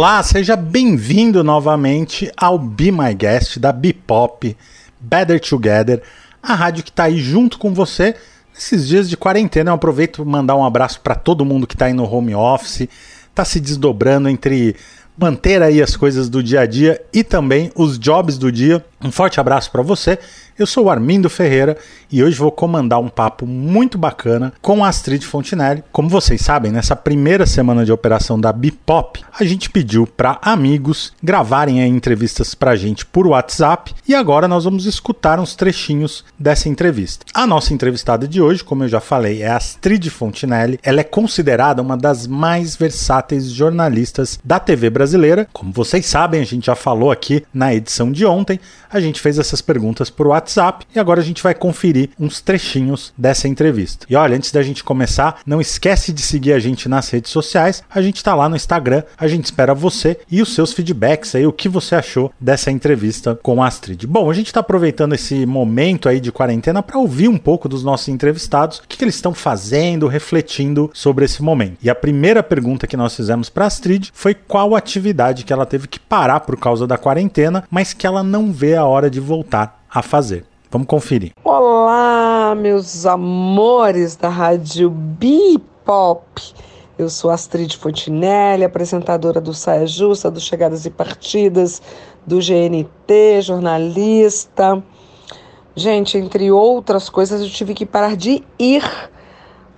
Olá, seja bem-vindo novamente ao Be My Guest da Bipop Better Together, a rádio que está aí junto com você nesses dias de quarentena. Eu aproveito para mandar um abraço para todo mundo que está aí no home office, está se desdobrando entre manter aí as coisas do dia a dia e também os jobs do dia. Um forte abraço para você eu sou o Armindo Ferreira e hoje vou comandar um papo muito bacana com a Astrid Fontinelli. Como vocês sabem, nessa primeira semana de operação da Bipop, a gente pediu para amigos gravarem entrevistas para a gente por WhatsApp e agora nós vamos escutar uns trechinhos dessa entrevista. A nossa entrevistada de hoje, como eu já falei, é a Astrid Fontinelli. Ela é considerada uma das mais versáteis jornalistas da TV brasileira. Como vocês sabem, a gente já falou aqui na edição de ontem, a gente fez essas perguntas por WhatsApp e agora a gente vai conferir uns trechinhos dessa entrevista. E olha, antes da gente começar, não esquece de seguir a gente nas redes sociais. A gente está lá no Instagram, a gente espera você e os seus feedbacks aí, o que você achou dessa entrevista com a Astrid. Bom, a gente está aproveitando esse momento aí de quarentena para ouvir um pouco dos nossos entrevistados, o que, que eles estão fazendo, refletindo sobre esse momento. E a primeira pergunta que nós fizemos para Astrid foi qual atividade que ela teve que parar por causa da quarentena, mas que ela não vê a hora de voltar a fazer. Vamos conferir. Olá, meus amores da Rádio Bipop. Eu sou Astrid Fontinelli, apresentadora do Saia Justa, do Chegadas e Partidas, do GNT, jornalista. Gente, entre outras coisas, eu tive que parar de ir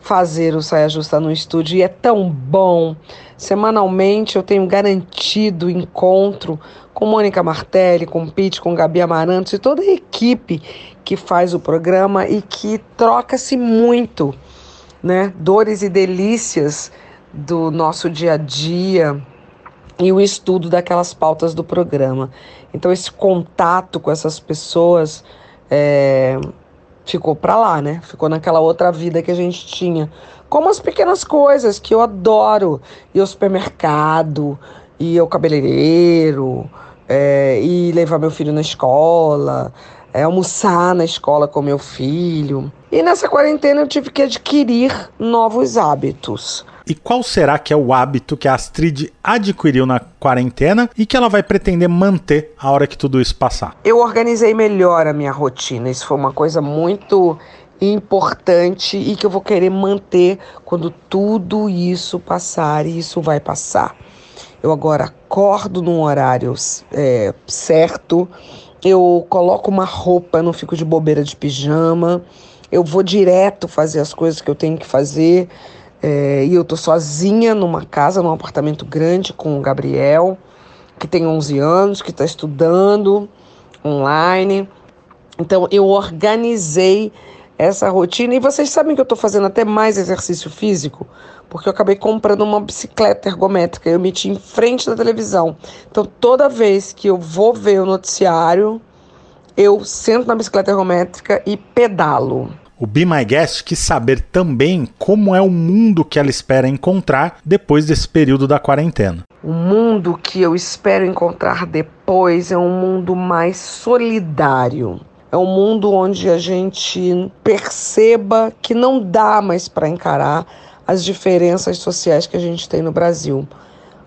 fazer o Saia Justa no estúdio e é tão bom. Semanalmente eu tenho garantido encontro com Mônica Martelli, com Pete, com Gabi Amarantos e toda a equipe que faz o programa e que troca-se muito, né? Dores e delícias do nosso dia a dia e o estudo daquelas pautas do programa. Então esse contato com essas pessoas é, ficou para lá, né? Ficou naquela outra vida que a gente tinha. Como as pequenas coisas que eu adoro. Ir ao supermercado, ir ao cabeleireiro, é, ir levar meu filho na escola, é, almoçar na escola com meu filho. E nessa quarentena eu tive que adquirir novos hábitos. E qual será que é o hábito que a Astrid adquiriu na quarentena e que ela vai pretender manter a hora que tudo isso passar? Eu organizei melhor a minha rotina. Isso foi uma coisa muito importante e que eu vou querer manter quando tudo isso passar e isso vai passar. Eu agora acordo num horário é, certo, eu coloco uma roupa, não fico de bobeira de pijama, eu vou direto fazer as coisas que eu tenho que fazer. É, e eu tô sozinha numa casa, num apartamento grande com o Gabriel, que tem 11 anos, que está estudando online. Então eu organizei essa rotina e vocês sabem que eu estou fazendo até mais exercício físico, porque eu acabei comprando uma bicicleta ergométrica, eu meti em frente da televisão. Então toda vez que eu vou ver o noticiário, eu sento na bicicleta ergométrica e pedalo. O Be My Guest quis saber também como é o mundo que ela espera encontrar depois desse período da quarentena. O mundo que eu espero encontrar depois é um mundo mais solidário. É um mundo onde a gente perceba que não dá mais para encarar as diferenças sociais que a gente tem no Brasil.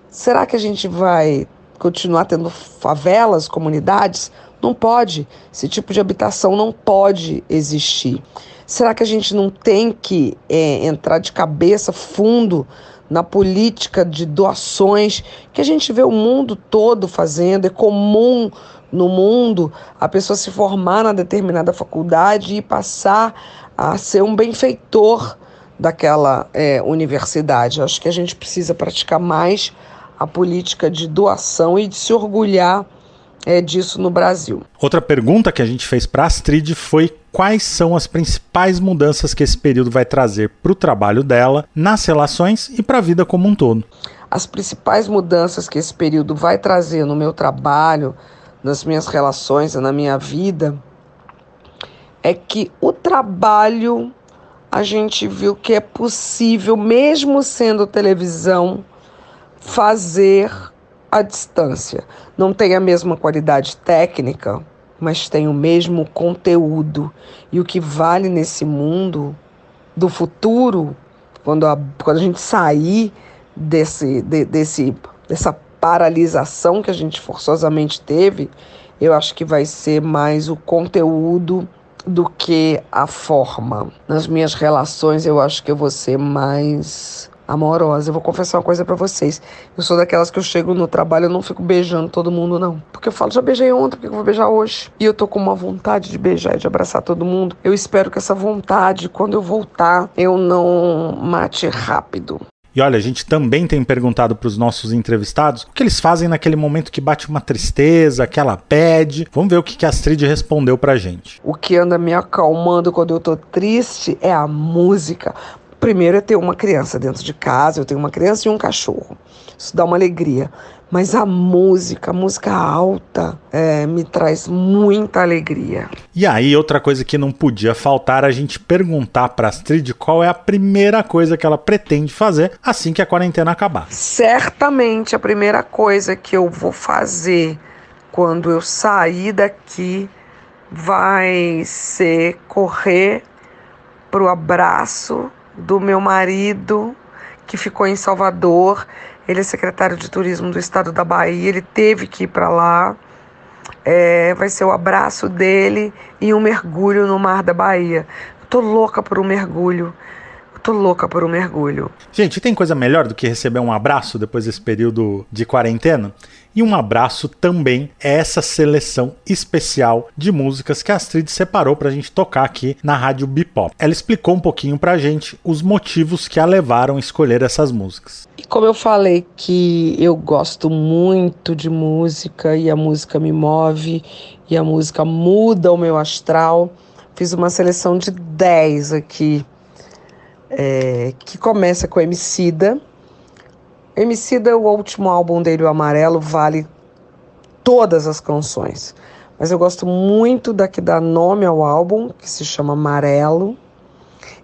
Será que a gente vai continuar tendo favelas, comunidades? Não pode. Esse tipo de habitação não pode existir. Será que a gente não tem que é, entrar de cabeça fundo na política de doações que a gente vê o mundo todo fazendo? É comum no mundo a pessoa se formar na determinada faculdade e passar a ser um benfeitor daquela é, universidade. Acho que a gente precisa praticar mais a política de doação e de se orgulhar é, disso no Brasil. Outra pergunta que a gente fez para a Astrid foi quais são as principais mudanças que esse período vai trazer para o trabalho dela, nas relações e para a vida como um todo. As principais mudanças que esse período vai trazer no meu trabalho, nas minhas relações, na minha vida, é que o trabalho a gente viu que é possível, mesmo sendo televisão, fazer à distância. Não tem a mesma qualidade técnica, mas tem o mesmo conteúdo. E o que vale nesse mundo do futuro, quando a, quando a gente sair desse, de, desse, dessa paralisação que a gente forçosamente teve, eu acho que vai ser mais o conteúdo do que a forma. Nas minhas relações, eu acho que eu vou ser mais amorosa. Eu vou confessar uma coisa para vocês. Eu sou daquelas que eu chego no trabalho, eu não fico beijando todo mundo, não. Porque eu falo, já beijei ontem, por que eu vou beijar hoje? E eu tô com uma vontade de beijar e de abraçar todo mundo. Eu espero que essa vontade, quando eu voltar, eu não mate rápido. E olha, a gente também tem perguntado para os nossos entrevistados o que eles fazem naquele momento que bate uma tristeza, aquela pede. Vamos ver o que, que a Astrid respondeu pra gente. O que anda me acalmando quando eu tô triste é a música. Primeiro é ter uma criança dentro de casa, eu tenho uma criança e um cachorro. Isso dá uma alegria. Mas a música, a música alta, é, me traz muita alegria. E aí, outra coisa que não podia faltar, a gente perguntar para Astrid qual é a primeira coisa que ela pretende fazer assim que a quarentena acabar. Certamente a primeira coisa que eu vou fazer quando eu sair daqui vai ser correr pro abraço do meu marido que ficou em Salvador ele é secretário de turismo do estado da Bahia, ele teve que ir para lá. É, vai ser o abraço dele e um mergulho no mar da Bahia. Eu tô louca por um mergulho. Eu tô louca por um mergulho. Gente, tem coisa melhor do que receber um abraço depois desse período de quarentena? E um abraço também é essa seleção especial de músicas que a Astrid separou para a gente tocar aqui na Rádio Bipop. Ela explicou um pouquinho para a gente os motivos que a levaram a escolher essas músicas. E como eu falei que eu gosto muito de música e a música me move e a música muda o meu astral, fiz uma seleção de 10 aqui, é, que começa com Emicida, Emicida, o último álbum dele, o Amarelo, vale todas as canções. Mas eu gosto muito da que dá nome ao álbum, que se chama Amarelo,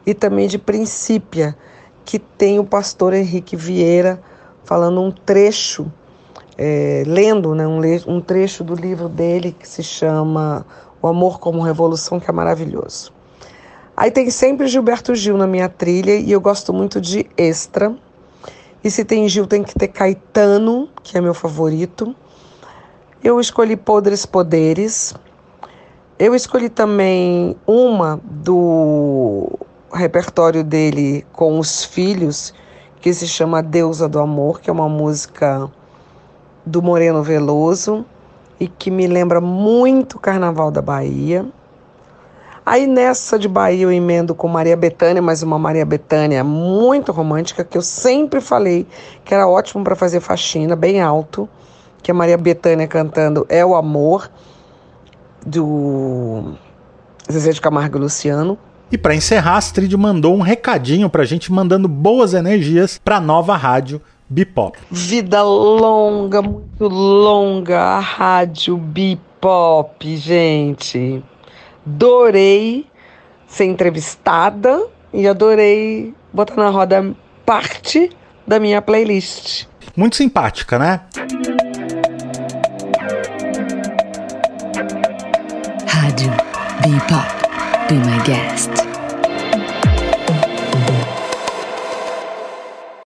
e também de Princípia, que tem o pastor Henrique Vieira falando um trecho, é, lendo né, um, um trecho do livro dele que se chama O Amor como Revolução, que é maravilhoso. Aí tem sempre Gilberto Gil na minha trilha e eu gosto muito de Extra e se tem Gil, tem que ter Caetano, que é meu favorito. Eu escolhi Podres Poderes. Eu escolhi também uma do repertório dele com os filhos, que se chama Deusa do Amor, que é uma música do Moreno Veloso e que me lembra muito o Carnaval da Bahia. Aí nessa de Bahia eu emendo com Maria Bethânia, mas uma Maria Bethânia muito romântica, que eu sempre falei que era ótimo para fazer faxina, bem alto, que a Maria Bethânia cantando É o Amor, do Zezé de Camargo e Luciano. E para encerrar, a Astrid mandou um recadinho pra gente, mandando boas energias pra nova rádio Bipop. Vida longa, muito longa, a rádio Bipop, gente. Adorei ser entrevistada e adorei botar na roda parte da minha playlist. Muito simpática, né? Rádio Be Pop, Be My Guest.